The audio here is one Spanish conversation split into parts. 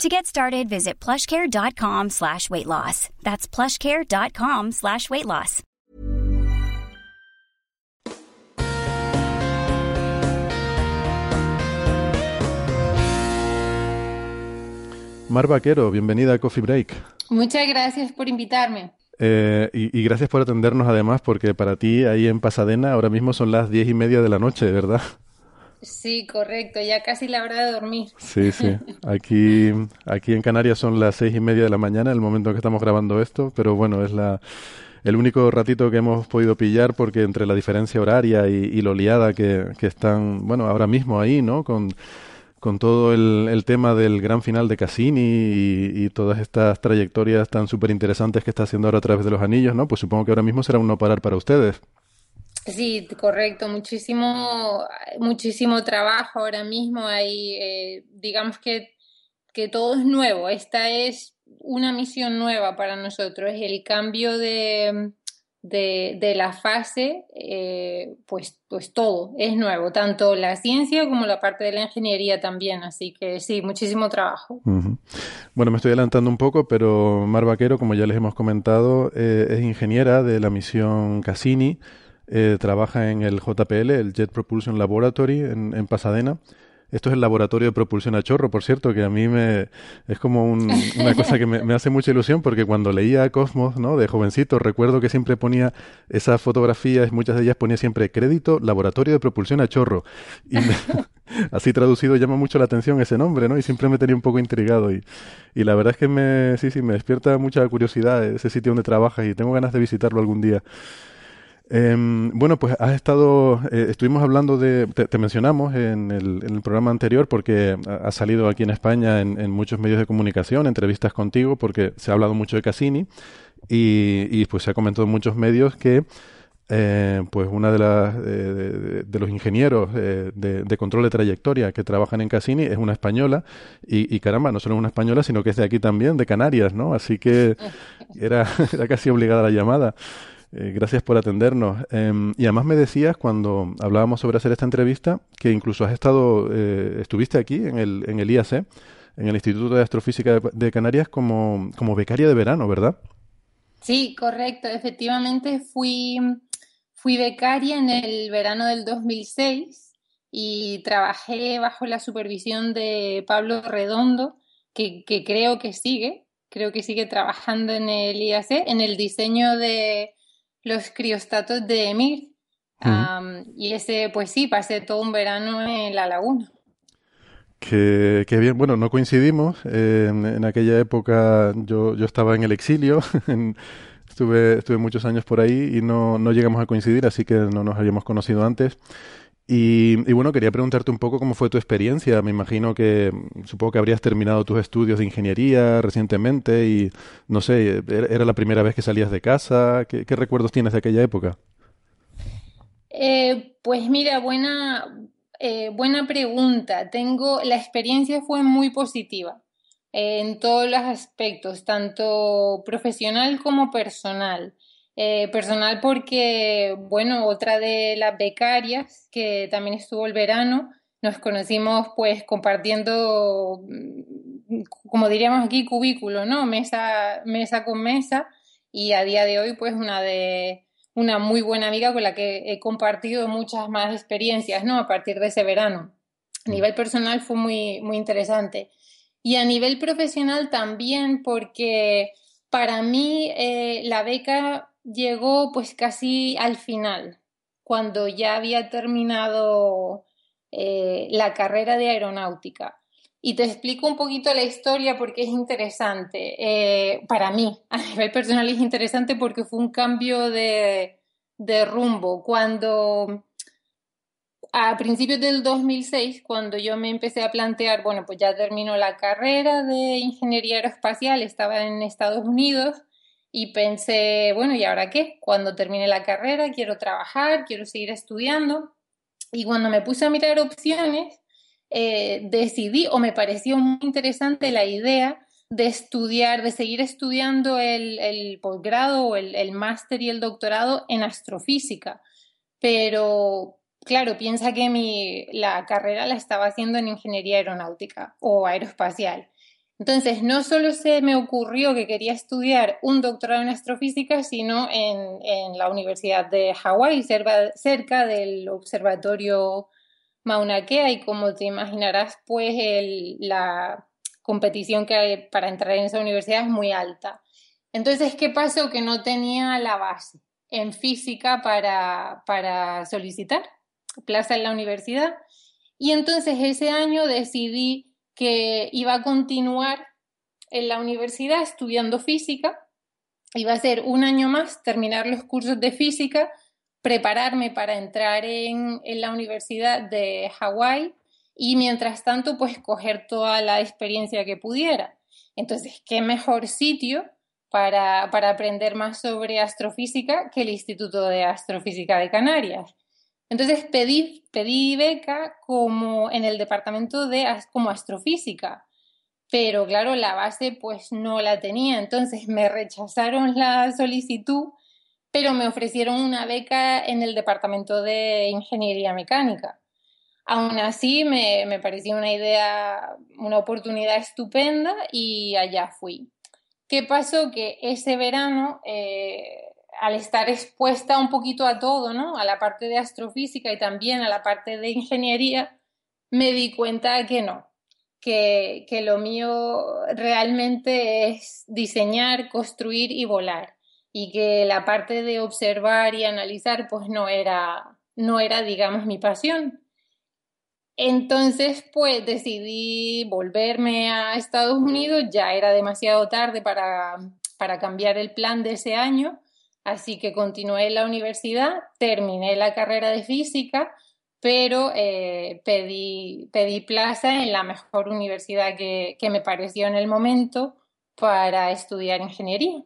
To get started, visit plushcare.com slash weight loss. That's plushcare.com slash weight loss. Mar Vaquero, bienvenida a Coffee Break. Muchas gracias por invitarme. Eh, y, y, gracias por atendernos además, porque para ti ahí en Pasadena ahora mismo son las diez y media de la noche, ¿verdad? Sí, correcto, ya casi la hora de dormir. Sí, sí. Aquí, aquí en Canarias son las seis y media de la mañana, el momento en que estamos grabando esto, pero bueno, es la, el único ratito que hemos podido pillar porque entre la diferencia horaria y, y lo liada que, que, están, bueno, ahora mismo ahí, ¿no? Con, con todo el, el tema del gran final de Cassini y, y todas estas trayectorias tan súper interesantes que está haciendo ahora a través de los anillos, ¿no? Pues supongo que ahora mismo será un no parar para ustedes. Sí, correcto, muchísimo, muchísimo trabajo ahora mismo. Hay, eh, digamos que, que todo es nuevo. Esta es una misión nueva para nosotros. El cambio de, de, la fase, eh, pues, pues todo es nuevo, tanto la ciencia como la parte de la ingeniería también. Así que sí, muchísimo trabajo. Bueno, me estoy adelantando un poco, pero Mar Vaquero, como ya les hemos comentado, eh, es ingeniera de la misión Cassini. Eh, trabaja en el JPL, el Jet Propulsion Laboratory, en, en, Pasadena. Esto es el laboratorio de propulsión a chorro, por cierto, que a mí me es como un, una cosa que me, me, hace mucha ilusión porque cuando leía Cosmos, ¿no? De jovencito, recuerdo que siempre ponía esas fotografías, muchas de ellas ponía siempre crédito laboratorio de propulsión a chorro. Y me, así traducido llama mucho la atención ese nombre, ¿no? Y siempre me tenía un poco intrigado y, y la verdad es que me sí sí me despierta mucha curiosidad ese sitio donde trabajas y tengo ganas de visitarlo algún día. Eh, bueno, pues has estado, eh, estuvimos hablando de, te, te mencionamos en el, en el, programa anterior porque has salido aquí en España en, en, muchos medios de comunicación, entrevistas contigo, porque se ha hablado mucho de Cassini y, y pues se ha comentado en muchos medios que eh, pues una de las de, de, los ingenieros eh, de, de, control de trayectoria que trabajan en Cassini es una española y, y, caramba, no solo es una española, sino que es de aquí también, de Canarias, ¿no? Así que era, era casi obligada la llamada. Eh, gracias por atendernos. Eh, y además me decías cuando hablábamos sobre hacer esta entrevista que incluso has estado, eh, estuviste aquí en el, en el IAC, en el Instituto de Astrofísica de, de, Canarias, como, como becaria de verano, ¿verdad? Sí, correcto. Efectivamente fui, fui becaria en el verano del 2006 y trabajé bajo la supervisión de Pablo Redondo, que, que creo que sigue, creo que sigue trabajando en el IAC, en el diseño de los criostatos de Emir. Uh -huh. um, y ese, pues sí, pasé todo un verano en la laguna. Que, que bien, bueno, no coincidimos. Eh, en, en, aquella época yo, yo estaba en el exilio, en, estuve, estuve muchos años por ahí y no, no llegamos a coincidir, así que no nos habíamos conocido antes. Y, y, bueno, quería preguntarte un poco cómo fue tu experiencia. Me imagino que supongo que habrías terminado tus estudios de ingeniería recientemente y no sé, era la primera vez que salías de casa. ¿Qué, qué recuerdos tienes de aquella época? Eh, pues mira, buena, eh, buena pregunta. Tengo, la experiencia fue muy positiva eh, en todos los aspectos, tanto profesional como personal. Eh, personal porque, bueno, otra de las becarias que también estuvo el verano, nos conocimos pues compartiendo, mm, como diríamos aquí, cubículo, ¿no? Mesa, mesa con mesa y a día de hoy pues una de una muy buena amiga con la que he compartido muchas más experiencias, ¿no? A partir de ese verano. A nivel personal fue muy, muy interesante. Y a nivel profesional también porque para mí eh, la beca llegó pues casi al final, cuando ya había terminado eh, la carrera de aeronáutica. Y te explico un poquito la historia porque es interesante. Eh, para mí, a nivel personal es interesante porque fue un cambio de, de rumbo. Cuando a principios del 2006, cuando yo me empecé a plantear, bueno, pues ya terminó la carrera de ingeniería aeroespacial, estaba en Estados Unidos y pensé, bueno, ¿y ahora qué? Cuando termine la carrera quiero trabajar, quiero seguir estudiando. Y cuando me puse a mirar opciones, eh, decidí o me pareció muy interesante la idea de estudiar, de seguir estudiando el, posgrado o el, el máster y el doctorado en astrofísica. Pero, claro, piensa que mi, la carrera la estaba haciendo en ingeniería aeronáutica o aeroespacial. Entonces, no solo se me ocurrió que quería estudiar un doctorado en astrofísica, sino en, la Universidad de Hawái, cerca, del observatorio Mauna Kea, y como te imaginarás, pues la competición que hay para entrar en esa universidad es muy alta. Entonces, ¿qué pasó? Que no tenía la base en física para, para solicitar plaza en la universidad. Y entonces ese año decidí que iba a continuar en la universidad estudiando física, iba a ser un año más, terminar los cursos de física, prepararme para entrar en, la Universidad de Hawái y mientras tanto pues coger toda la experiencia que pudiera. Entonces, ¿qué mejor sitio para, para aprender más sobre astrofísica que el Instituto de Astrofísica de Canarias? Entonces pedí, beca como en el departamento de como astrofísica, pero claro, la base pues no la tenía, entonces me rechazaron la solicitud, pero me ofrecieron una beca en el departamento de ingeniería mecánica. Aún así, me, me pareció una idea, una oportunidad estupenda y allá fui. ¿Qué pasó? Que ese verano eh, al estar expuesta un poquito a todo, ¿no? A la parte de astrofísica y también a la parte de ingeniería, me di cuenta que no, que, que lo mío realmente es diseñar, construir y volar y que la parte de observar y analizar pues no era, no era digamos, mi pasión. Entonces, pues decidí volverme a Estados Unidos, ya era demasiado tarde para, para cambiar el plan de ese año Así que continué en la universidad, terminé la carrera de física, pero eh, pedí, pedí, plaza en la mejor universidad que, me pareció en el momento para estudiar ingeniería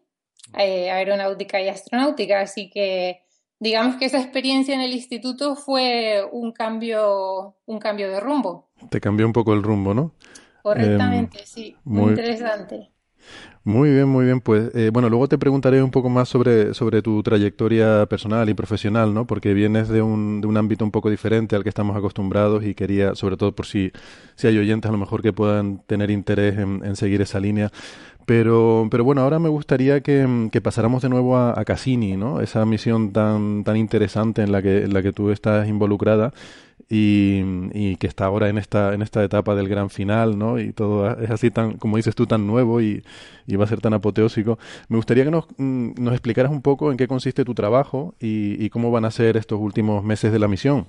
eh, aeronáutica y astronáutica. Así que digamos que esa experiencia en el instituto fue un cambio, un cambio de rumbo. Te cambió un poco el rumbo, ¿no? Correctamente, em, sí. muy interesante. Muy bien, muy bien. Pues eh, bueno, luego te preguntaré un poco más sobre, sobre tu trayectoria personal y profesional, ¿no? Porque vienes de un, de un ámbito un poco diferente al que estamos acostumbrados y quería, sobre todo por si, si hay oyentes a lo mejor que puedan tener interés en, seguir esa línea. Pero, pero bueno, ahora me gustaría que, pasáramos de nuevo a, Cassini, ¿no? Esa misión tan, tan interesante en la que, en la que tú estás involucrada y, que está ahora en esta, en esta etapa del gran final, ¿no? Y todo es así tan, como dices tú, tan nuevo y, va a ser tan apoteósico. Me gustaría que nos, mm, nos explicaras un poco en qué consiste tu trabajo y, cómo van a ser estos últimos meses de la misión.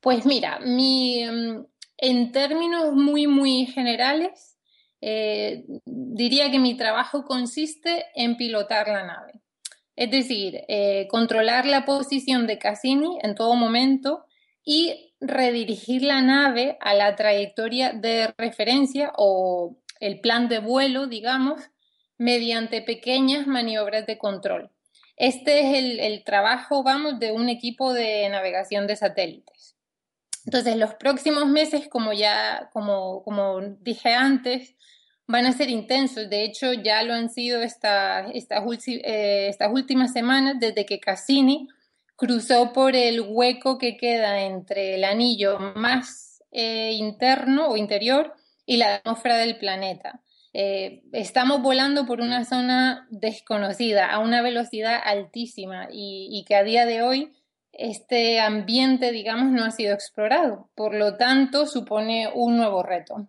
Pues mira, mi, mm, en términos muy, muy generales, eh, diría que mi trabajo consiste en pilotar la nave. Es decir, eh, controlar la posición de Cassini en todo momento y redirigir la nave a la trayectoria de referencia o el plan de vuelo, digamos, mediante pequeñas maniobras de control. Este es el, trabajo, vamos, de un equipo de navegación de satélites. Entonces, los próximos meses, como ya, como, como dije antes, van a ser intensos. De hecho, ya lo han sido eh, estas últimas semanas desde que Cassini cruzó por el hueco que queda entre el anillo más eh, interno o interior y la atmósfera del planeta. Eh, estamos volando por una zona desconocida a una velocidad altísima y, que a día de hoy este ambiente, digamos, no ha sido explorado. Por lo tanto, supone un nuevo reto.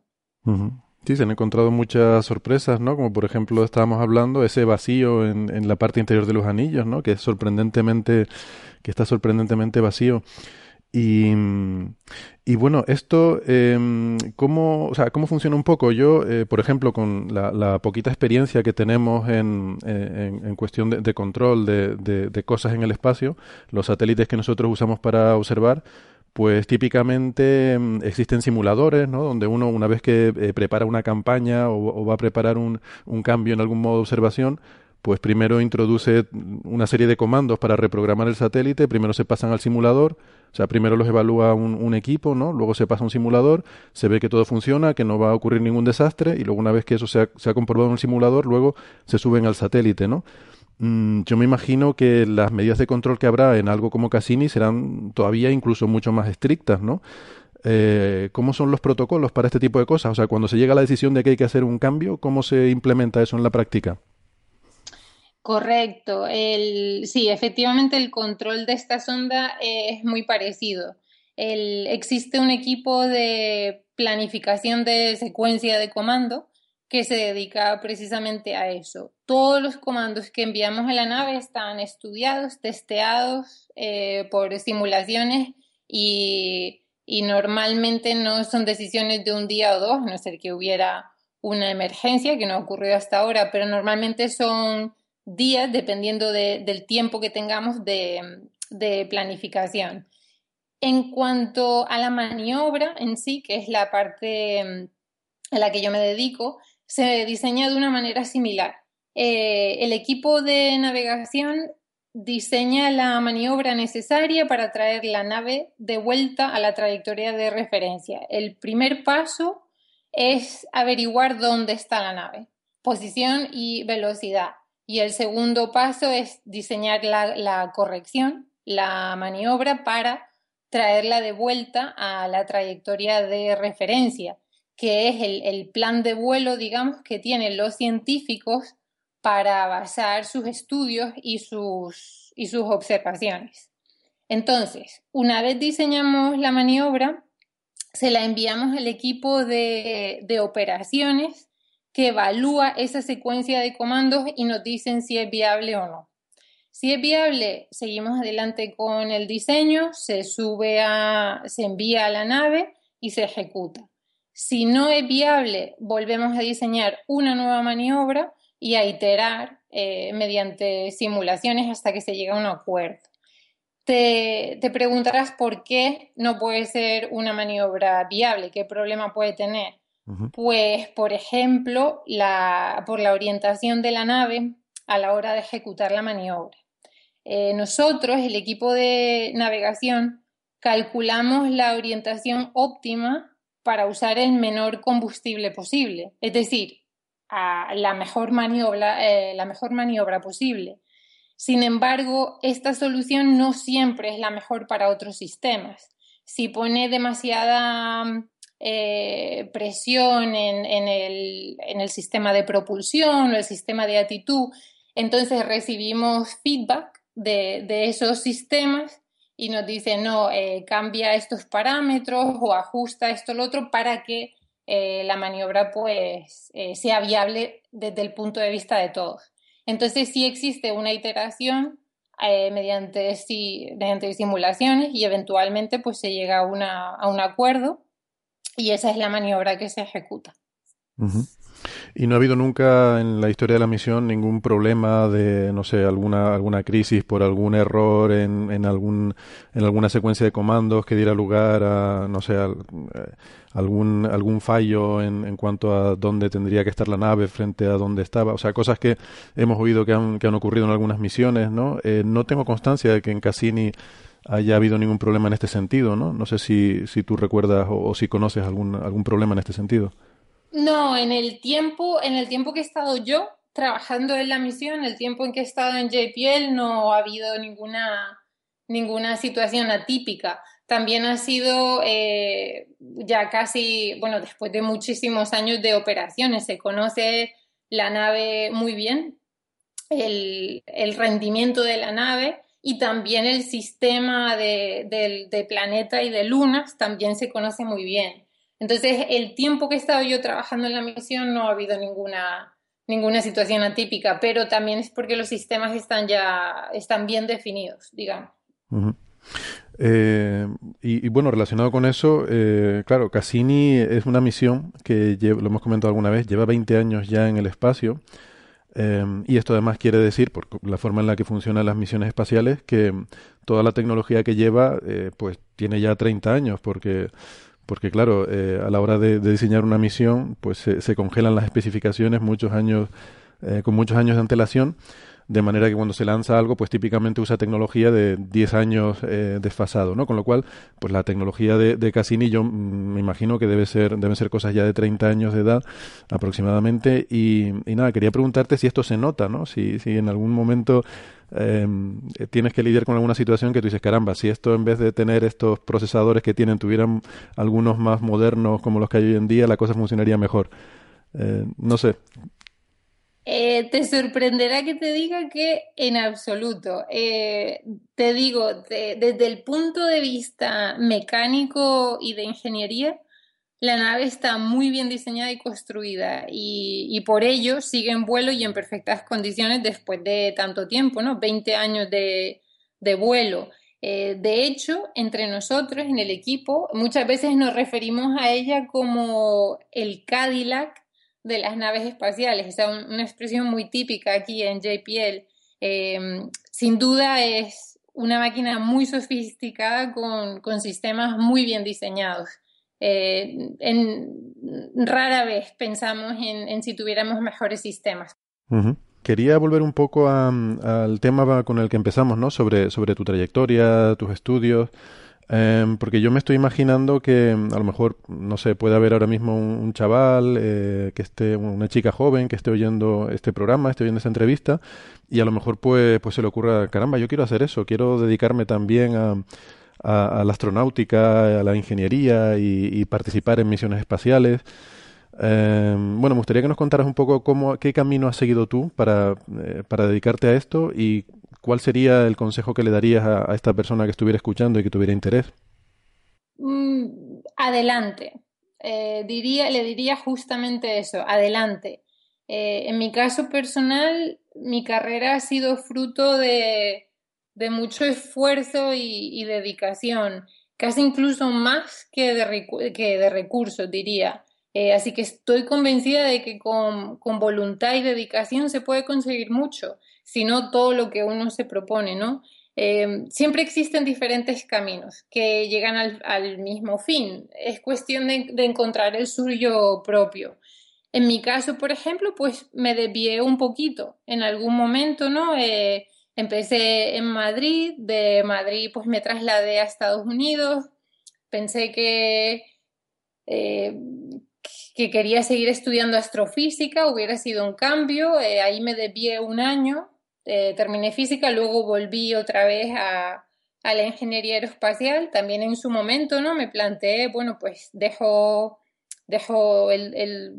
Se han encontrado muchas sorpresas, ¿no? Como por ejemplo estábamos hablando, ese vacío en, en la parte interior de los anillos, ¿no? Que es sorprendentemente que está sorprendentemente vacío. Y, y bueno, esto, eh, ¿cómo, o sea, ¿cómo funciona un poco? Yo, eh, por ejemplo, con la, poquita experiencia que tenemos en, en, cuestión de, control de, de, cosas en el espacio, los satélites que nosotros usamos para observar, pues típicamente em, existen simuladores, ¿no? Donde uno, una vez que eh, prepara una campaña o, va a preparar un, un cambio en algún modo de observación, pues primero introduce una serie de comandos para reprogramar el satélite, primero se pasan al simulador, o sea, primero los evalúa un, equipo, ¿no? Luego se pasa a un simulador, se ve que todo funciona, que no va a ocurrir ningún desastre, y luego una vez que eso se ha, se ha comprobado en el simulador, luego se suben al satélite, ¿no? Mm, yo me imagino que las medidas de control que habrá en algo como Cassini serán todavía incluso mucho más estrictas, ¿no? Eh, ¿Cómo son los protocolos para este tipo de cosas? O sea, cuando se llega a la decisión de que hay que hacer un cambio, ¿cómo se implementa eso en la práctica? Correcto. El, sí, efectivamente el control de esta sonda es muy parecido. El, existe un equipo de planificación de secuencia de comando que se dedica precisamente a eso. Todos los comandos que enviamos a la nave están estudiados, testeados eh, por simulaciones y, y, normalmente no son decisiones de un día o dos, a no ser que hubiera una emergencia, que no ha ocurrido hasta ahora, pero normalmente son días dependiendo del tiempo que tengamos de, planificación. En cuanto a la maniobra en sí, que es la parte mm, a la que yo me dedico, se diseña de una manera similar. Eh, el equipo de navegación diseña la maniobra necesaria para traer la nave de vuelta a la trayectoria de referencia. El primer paso es averiguar dónde está la nave, posición y velocidad. Y el segundo paso es diseñar la, corrección, la maniobra para traerla de vuelta a la trayectoria de referencia, que es el, plan de vuelo, digamos, que tienen los científicos para basar sus estudios y sus, y sus observaciones. Entonces, una vez diseñamos la maniobra, se la enviamos al equipo de, de operaciones que evalúa esa secuencia de comandos y nos dicen si es viable o no. Si es viable, seguimos adelante con el diseño, se sube a, se envía a la nave y se ejecuta. Si no es viable, volvemos a diseñar una nueva maniobra y a iterar eh, mediante simulaciones hasta que se llegue a un acuerdo. Te, te preguntarás por qué no puede ser una maniobra viable, qué problema puede tener. Pues, por ejemplo, por la orientación de la nave a la hora de ejecutar la maniobra. Eh, nosotros, el equipo de navegación, calculamos la orientación óptima para usar el menor combustible posible, es decir, la, mejor maniobra, eh, la mejor maniobra posible. Sin embargo, esta solución no siempre es la mejor para otros sistemas. Si pone demasiada eh, presión en, el, sistema de propulsión o el sistema de actitud. Entonces recibimos feedback de, esos sistemas y nos dicen, no, eh, cambia estos parámetros o ajusta esto lo otro para que eh, la maniobra pues sea viable desde el punto de vista de todos. Entonces sí existe una iteración mediante, mediante simulaciones y eventualmente pues se llega a, una, a un acuerdo y esa es la maniobra que se ejecuta. Y no ha habido nunca en la historia de la misión ningún problema de, no sé, alguna, alguna crisis por algún error en, en, algún, en alguna secuencia de comandos que diera lugar a, no sé, eh, algún, algún fallo en, en, cuanto a dónde tendría que estar la nave frente a dónde estaba. O sea, cosas que hemos oído que han, que han ocurrido en algunas misiones, ¿no? Eh, no tengo constancia de que en Cassini haya habido ningún problema en este sentido, ¿no? No sé si, si tú recuerdas o, si conoces algún, algún problema en este sentido. No, en el tiempo, en el tiempo que he estado yo trabajando en la misión, el tiempo en que he estado en JPL, no ha habido ninguna, ninguna situación atípica. También ha sido eh, ya casi, bueno, después de muchísimos años de operaciones, se conoce la nave muy bien, el, rendimiento de la nave y también el sistema de, planeta y de lunas también se conoce muy bien. Entonces, el tiempo que he estado yo trabajando en la misión no ha habido ninguna, ninguna situación atípica, pero también es porque los sistemas están ya están bien definidos, digamos. Eh, y, bueno, relacionado con eso, eh, claro, Cassini es una misión que lo hemos comentado alguna vez, lleva 20 años ya en el espacio Em, y esto además quiere decir, por la forma en la que funcionan las misiones espaciales, que toda la tecnología que lleva, eh, pues tiene ya 30 años, porque, porque claro, eh, a la hora de, diseñar una misión, pues se, congelan las especificaciones muchos años con muchos años de antelación de manera que cuando se lanza algo, pues típicamente usa tecnología de 10 años eh, desfasado, ¿no? Con lo cual, pues la tecnología de, de Cassini yo me imagino que debe ser, deben ser cosas ya de 30 años de edad aproximadamente y, y nada, quería preguntarte si esto se nota, ¿no? Si, si en algún momento em, tienes que lidiar con alguna situación que tú dices, caramba, si esto en vez de tener estos procesadores que tienen, tuvieran algunos más modernos como los que hay hoy en día, la cosa funcionaría mejor. Eh, no sé, eh, te sorprenderá que te diga que en absoluto. Eh, te digo, desde el punto de vista mecánico y de ingeniería, la nave está muy bien diseñada y construida y, por ello sigue en vuelo y en perfectas condiciones después de tanto tiempo, ¿no? 20 años de, vuelo. Eh, de hecho, entre nosotros en el equipo, muchas veces nos referimos a ella como el Cadillac de las naves espaciales. Es una expresión muy típica aquí en JPL. Em, sin duda es una máquina muy sofisticada con, sistemas muy bien diseñados. Eh, rara vez pensamos en, si tuviéramos mejores sistemas. Quería volver un poco al tema con el que empezamos, ¿no? Sobre, sobre tu trayectoria, tus estudios. Em, porque yo me estoy imaginando que mm, a lo mejor, no sé, puede haber ahora mismo un, chaval, eh, que esté, una chica joven que esté oyendo este programa, esté oyendo esta entrevista, y a lo mejor pues, pues se le ocurra, caramba, yo quiero hacer eso, quiero dedicarme también a, a, la astronáutica, a la ingeniería y, participar en misiones espaciales. Em, bueno, me gustaría que nos contaras un poco cómo, qué camino has seguido tú para, eh, para dedicarte a esto y ¿cuál sería el consejo que le darías a, esta persona que estuviera escuchando y que tuviera interés? Mm, adelante. Eh, diría, le diría justamente eso, adelante. Eh, en mi caso personal, mi carrera ha sido fruto de, mucho esfuerzo y, dedicación, casi incluso más que de, que de recursos, diría. Eh, así que estoy convencida de que con, con, voluntad y dedicación se puede conseguir mucho sino todo lo que uno se propone, ¿no? Eh, siempre existen diferentes caminos que llegan al, mismo fin. Es cuestión de, encontrar el suyo propio. En mi caso, por ejemplo, pues me desvié un poquito en algún momento, ¿no? Eh, empecé en Madrid, de Madrid pues me trasladé a Estados Unidos, pensé que, eh, que quería seguir estudiando astrofísica, hubiera sido un cambio, ahí me desvié un año eh, terminé física, luego volví otra vez a, la ingeniería aeroespacial. También en su momento, ¿no? Me planteé, bueno, pues dejo, dejo el,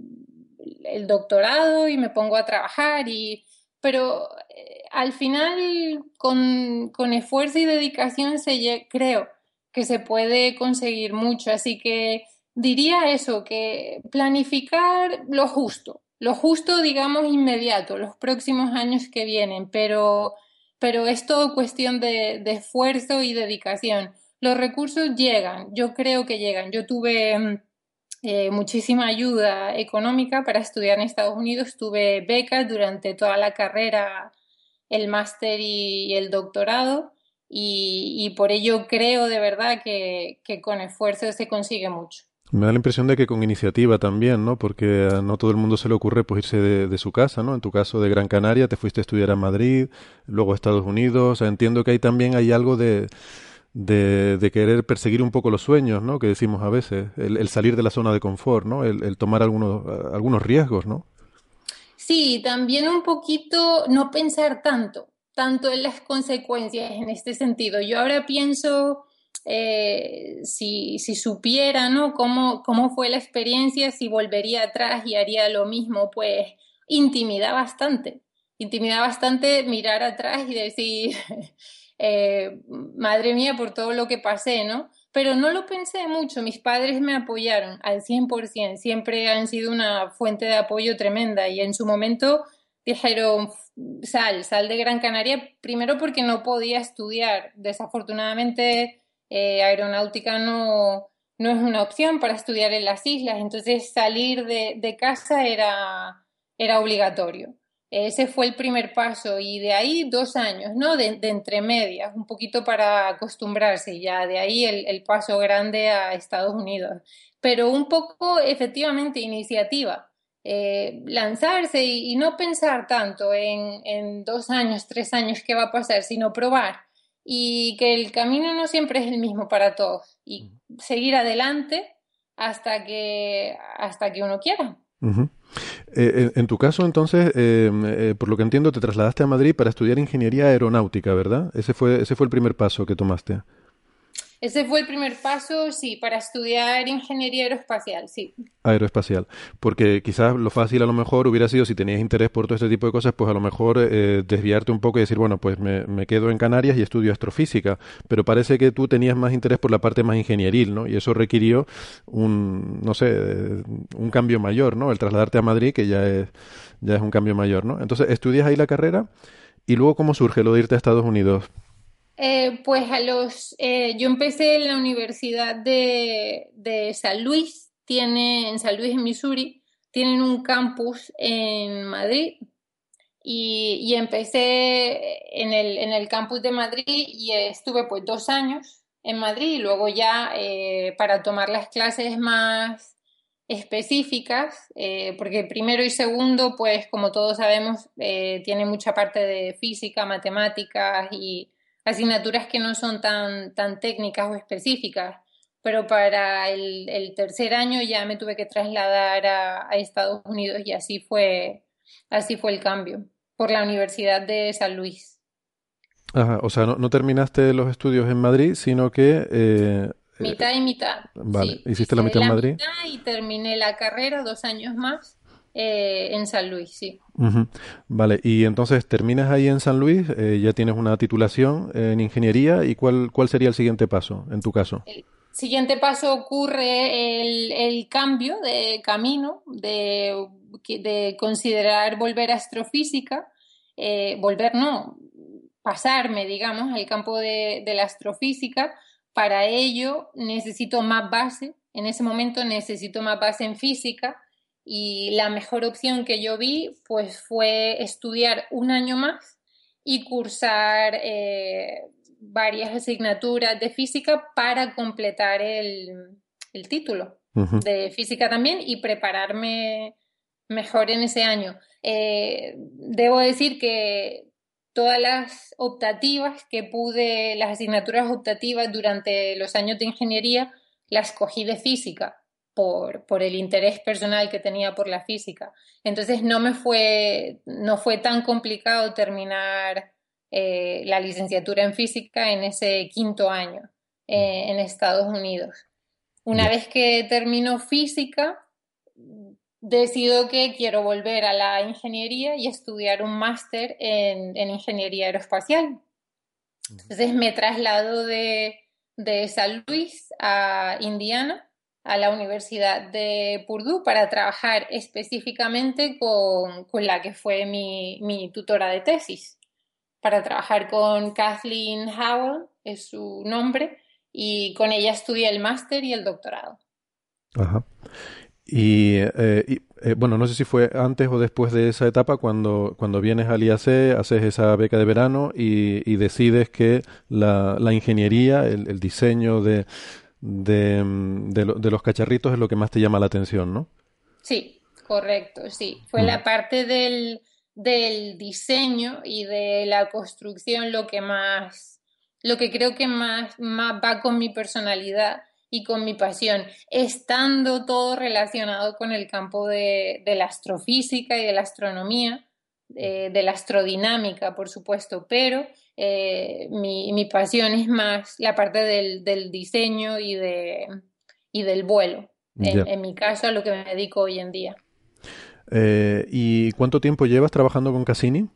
doctorado y me pongo a trabajar y pero eh, al final con, con, esfuerzo y dedicación se, creo que se puede conseguir mucho. Así que diría eso, que planificar lo justo, lo justo, digamos, inmediato, los próximos años que vienen, pero, pero es todo cuestión de, esfuerzo y dedicación. Los recursos llegan, yo creo que llegan. Yo tuve mm, eh, muchísima ayuda económica para estudiar en Estados Unidos, tuve becas durante toda la carrera, el máster y, el doctorado, y, por ello creo de verdad que con esfuerzo se consigue mucho. Me da la impresión de que con iniciativa también, ¿no? Porque a no todo el mundo se le ocurre pues irse de, su casa, ¿no? En tu caso de Gran Canaria, te fuiste a estudiar a Madrid, luego a Estados Unidos. O sea, entiendo que ahí también hay algo de, de, querer perseguir un poco los sueños, ¿no? Que decimos a veces, el, salir de la zona de confort, ¿no? El, tomar algunos, algunos riesgos, ¿no? Sí, también un poquito no pensar tanto, tanto en las consecuencias en este sentido. Yo ahora pienso eh, si, supiera ¿no? cómo, cómo fue la experiencia, si volvería atrás y haría lo mismo, pues intimida bastante. Intimida bastante mirar atrás y decir, eh, madre mía, por todo lo que pasé, ¿no? Pero no lo pensé mucho, mis padres me apoyaron al 100%, siempre han sido una fuente de apoyo tremenda y en su momento dijeron, sal, sal de Gran Canaria, primero porque no podía estudiar, desafortunadamente eh, aeronáutica no, no es una opción para estudiar en las islas, entonces salir de, casa era, era obligatorio. Ese fue el primer paso y de ahí dos años, ¿no? De, entre medias, un poquito para acostumbrarse ya, de ahí el, paso grande a Estados Unidos. Pero un poco, efectivamente, iniciativa. eh, lanzarse y, no pensar tanto en, dos años, tres años qué va a pasar, sino probar y que el camino no siempre es el mismo para todos y seguir adelante hasta que, hasta que uno quiera. Eh, en tu caso, entonces, eh, por lo que entiendo, te trasladaste a Madrid para estudiar ingeniería aeronáutica, ¿verdad? Ese fue, ese fue el primer paso que tomaste. Ese fue el primer paso, sí, para estudiar ingeniería aeroespacial, sí. Aeroespacial, porque quizás lo fácil a lo mejor hubiera sido, si tenías interés por todo este tipo de cosas, pues a lo mejor eh, desviarte un poco y decir, bueno, pues me, quedo en Canarias y estudio astrofísica, pero parece que tú tenías más interés por la parte más ingenieril, ¿no? Y eso requirió un, no sé, un cambio mayor, ¿no? El trasladarte a Madrid, que ya es, ya es un cambio mayor, ¿no? Entonces, estudias ahí la carrera y luego, ¿cómo surge lo de irte a Estados Unidos? Eh, pues a los, eh, yo empecé en la Universidad de, de, San Luis, tiene, en San Luis, en Missouri, tienen un campus en Madrid y, y empecé en el, en el, campus de Madrid y estuve pues dos años en Madrid y luego ya eh, para tomar las clases más específicas, porque primero y segundo, pues como todos sabemos, tiene mucha parte de física, matemáticas y asignaturas que no son tan, tan técnicas o específicas, pero para el, tercer año ya me tuve que trasladar a, Estados Unidos y así fue, así fue el cambio, por la Universidad de San Luis. Ajá, o sea, no, terminaste los estudios en Madrid, sino que... Eh, mitad y mitad. Vale, hiciste la mitad en Madrid. y terminé la carrera dos años más eh, en San Luis, sí. Vale, y entonces terminas ahí en San Luis, eh, ya tienes una titulación en ingeniería, ¿y cuál, cuál sería el siguiente paso en tu caso? El siguiente paso ocurre el, cambio de camino, de, de, considerar volver a astrofísica, eh, volver no, pasarme, digamos, al campo de, de la astrofísica. Para ello necesito más base, en ese momento necesito más base en física y la mejor opción que yo vi pues fue estudiar un año más y cursar eh, varias asignaturas de física para completar el, título de física también y prepararme mejor en ese año. Eh, debo decir que todas las optativas que pude, las asignaturas optativas durante los años de ingeniería, las cogí de física por, por, el interés personal que tenía por la física. Entonces no me fue, no fue tan complicado terminar eh, la licenciatura en física en ese quinto año eh, en Estados Unidos. Una vez que termino física, decido que quiero volver a la ingeniería y estudiar un máster en, en, ingeniería aeroespacial. Entonces me traslado de, de San Luis a Indiana a la Universidad de Purdue para trabajar específicamente con, la que fue mi, tutora de tesis, para trabajar con Kathleen Howell, es su nombre, y con ella estudié el máster y el doctorado. Ajá. Y, eh, eh, bueno, no sé si fue antes o después de esa etapa cuando, cuando vienes al IAC, haces esa beca de verano y, decides que la, ingeniería, el diseño de, de, de, los cacharritos es lo que más te llama la atención, ¿no? Sí, correcto, sí. Fue la parte del, del diseño y de la construcción lo que más, lo que creo que más, más va con mi personalidad y con mi pasión, estando todo relacionado con el campo de, de la astrofísica y de la astronomía, eh, de la astrodinámica, por supuesto, pero eh, mi, mi, pasión es más la parte del, del diseño y, de, y del vuelo. En, mi caso, a lo que me dedico hoy en día. Eh, ¿Y cuánto tiempo llevas trabajando con Cassini?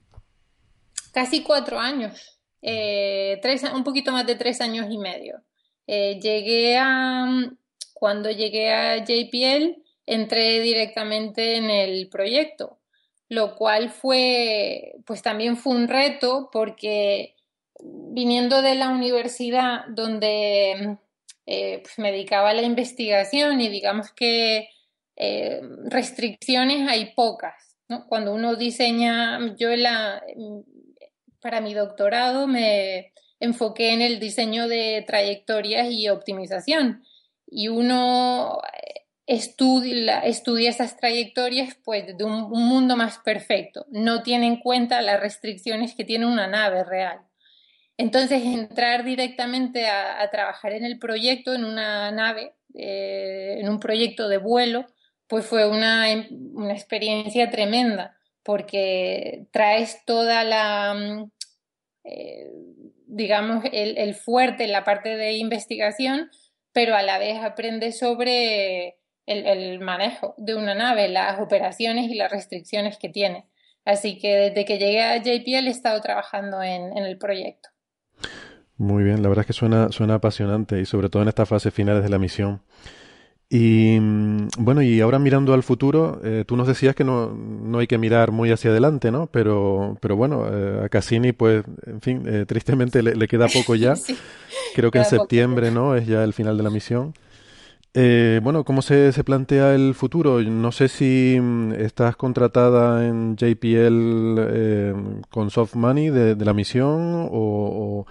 Casi cuatro años, tres, un poquito más de tres años y medio. llegué a, cuando llegué a JPL, entré directamente en el proyecto lo cual fue, pues también fue un reto porque viniendo de la universidad donde eh, pues me dedicaba a la investigación y digamos que eh, restricciones hay pocas. Cuando uno diseña, yo la, para mi doctorado me enfoqué en el diseño de trayectorias y optimización y uno estudia, estudia esas trayectorias pues, de un, mundo más perfecto. No tiene en cuenta las restricciones que tiene una nave real. Entonces, entrar directamente a, trabajar en el proyecto, en una nave, eh, en un proyecto de vuelo, pues fue una, una experiencia tremenda, porque traes toda la, mm, eh, digamos, el, el, fuerte en la parte de investigación, pero a la vez aprendes sobre el, manejo de una nave, las operaciones y las restricciones que tiene. Así que desde que llegué a JPL he estado trabajando en, el proyecto. Muy bien, la verdad es que suena, suena apasionante y sobre todo en estas fases finales de la misión. Y mm, bueno, y ahora mirando al futuro, eh, tú nos decías que no, no, hay que mirar muy hacia adelante, ¿no? Pero, pero bueno, eh, a Cassini, pues, en fin, eh, tristemente le, queda poco ya. Creo que en septiembre, ¿no? Es ya el final de la misión. Eh, bueno, ¿cómo se, se, plantea el futuro? No sé si mm, estás contratada en JPL eh, con soft money de, la misión o,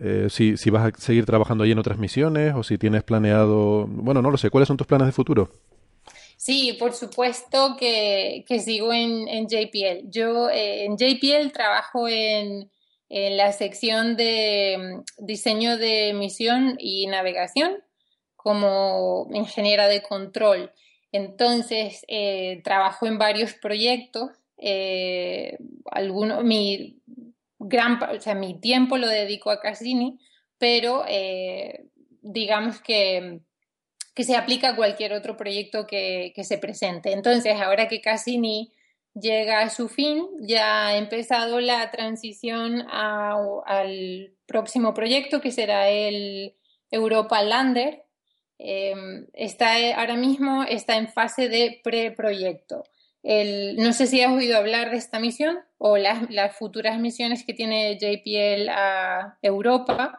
eh, si, si, vas a seguir trabajando ahí en otras misiones o si tienes planeado, bueno, no lo sé, ¿cuáles son tus planes de futuro? Sí, por supuesto que, que sigo en, en, JPL. Yo en JPL trabajo en, en la sección de mm, diseño de misión y navegación como ingeniera de control. Entonces, eh, trabajo en varios proyectos. Eh, mi, gran, o sea, mi tiempo lo dedico a Cassini, pero eh, digamos que, que, se aplica a cualquier otro proyecto que, que se presente. Entonces, ahora que Cassini llega a su fin, ya ha empezado la transición al próximo proyecto que será el Europa Lander, Em, está eh, ahora mismo está en fase de preproyecto. no sé si has oído hablar de esta misión o las, futuras misiones que tiene JPL a Europa,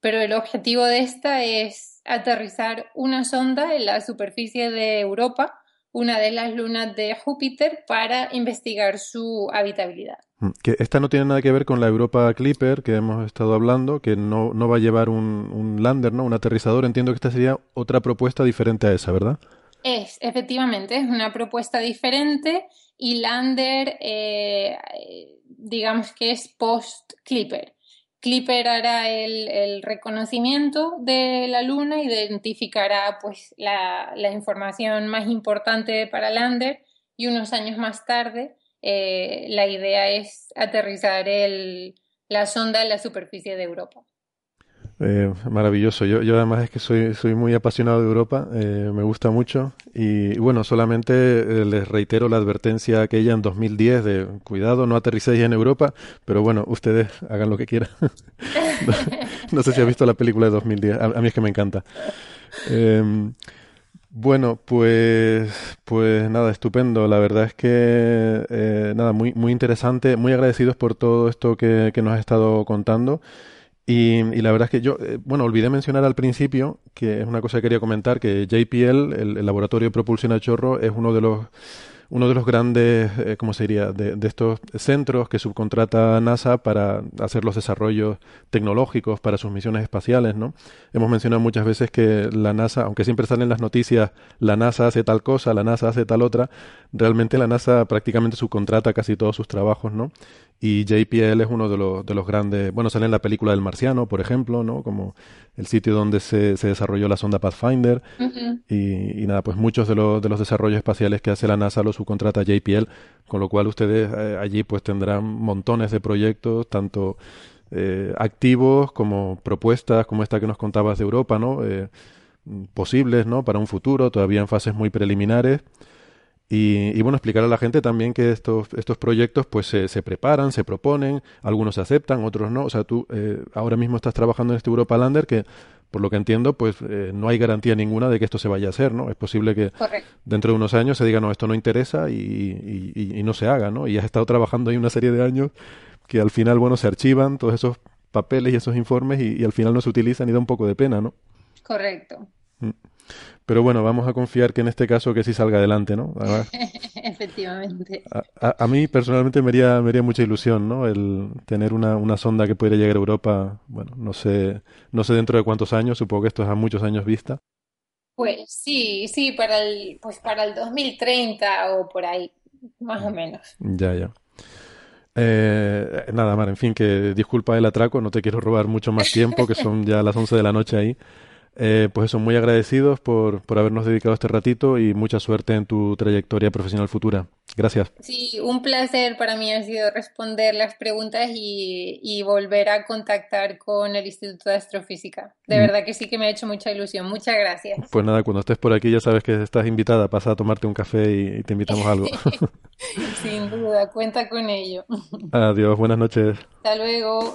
pero el objetivo de esta es aterrizar una sonda en la superficie de Europa, una de las lunas de Júpiter, para investigar su habitabilidad. Mm, que esta no tiene nada que ver con la Europa Clipper que hemos estado hablando, que no, no va a llevar un, un, lander, ¿no? Un aterrizador. Entiendo que esta sería otra propuesta diferente a esa, ¿verdad? Es, efectivamente, es una propuesta diferente y lander, eh, digamos que es post-Clipper. Clipper hará el, reconocimiento de la Luna, identificará pues la, la información más importante para lander y unos años más tarde eh, la idea es aterrizar el, la sonda en la superficie de Europa. Eh, maravilloso. Yo, yo además es que soy, soy muy apasionado de Europa, eh, me gusta mucho y, bueno, solamente les reitero la advertencia aquella en 2010 de cuidado, no aterricéis en Europa, pero bueno, ustedes hagan lo que quieran. no, sé si has visto la película de 2010, a, a mí es que me encanta. Bueno, pues, pues nada, estupendo. La verdad es que eh, nada, muy, muy interesante, muy agradecidos por todo esto que, que nos has estado contando. Y, y, la verdad es que yo, eh, bueno, olvidé mencionar al principio, que es una cosa que quería comentar, que JPL, el, el Laboratorio de Propulsión a Chorro, es uno de los uno de los grandes, eh, ¿cómo se diría?, de, estos centros que subcontrata NASA para hacer los desarrollos tecnológicos para sus misiones espaciales, ¿no? Hemos mencionado muchas veces que la NASA, aunque siempre salen las noticias, la NASA hace tal cosa, la NASA hace tal otra, realmente la NASA prácticamente subcontrata casi todos sus trabajos, ¿no? Y JPL es uno de los, de los grandes, bueno, sale en la película del Marciano, por ejemplo, ¿no? Como el sitio donde se, se desarrolló la sonda Pathfinder. y, y, nada, pues muchos de los, de los desarrollos espaciales que hace la NASA los subcontrata JPL, con lo cual ustedes eh, allí pues tendrán montones de proyectos, tanto eh, activos como propuestas como esta que nos contabas de Europa, ¿no? Eh, posibles, ¿no? Para un futuro, todavía en fases muy preliminares. Y, bueno, explicar a la gente también que estos, estos proyectos pues se, se, preparan, se proponen, algunos se aceptan, otros no. O sea, tú eh, ahora mismo estás trabajando en este Europa Lander que, por lo que entiendo, pues eh, no hay garantía ninguna de que esto se vaya a hacer, ¿no? Es posible que dentro de unos años se diga, no, esto no interesa y, y, y, no se haga, ¿no? Y has estado trabajando ahí una serie de años que al final, bueno, se archivan todos esos papeles y esos informes y, al final no se utilizan y da un poco de pena, ¿no? Correcto. Mm. Pero bueno, vamos a confiar que en este caso que sí salga adelante, ¿no? Efectivamente. A, a, mí personalmente me haría, me haría mucha ilusión, ¿no? El tener una, una sonda que pudiera llegar a Europa, bueno, no sé, no sé dentro de cuántos años, supongo que esto es a muchos años vista. Pues sí, sí, para el, pues para el 2030 o por ahí, más o menos. Ya, ya. Eh, nada, Mar, en fin, que disculpa el atraco, no te quiero robar mucho más tiempo, que son ya las 11 de la noche ahí. Eh, pues son muy agradecidos por, por habernos dedicado este ratito y mucha suerte en tu trayectoria profesional futura. Gracias. Sí, un placer para mí ha sido responder las preguntas y, y volver a contactar con el Instituto de Astrofísica. De mm. verdad que sí que me ha hecho mucha ilusión. Muchas gracias. Pues nada, cuando estés por aquí ya sabes que estás invitada. Pasa a tomarte un café y, y te invitamos a algo. Sin duda, cuenta con ello. Adiós, buenas noches. Hasta luego.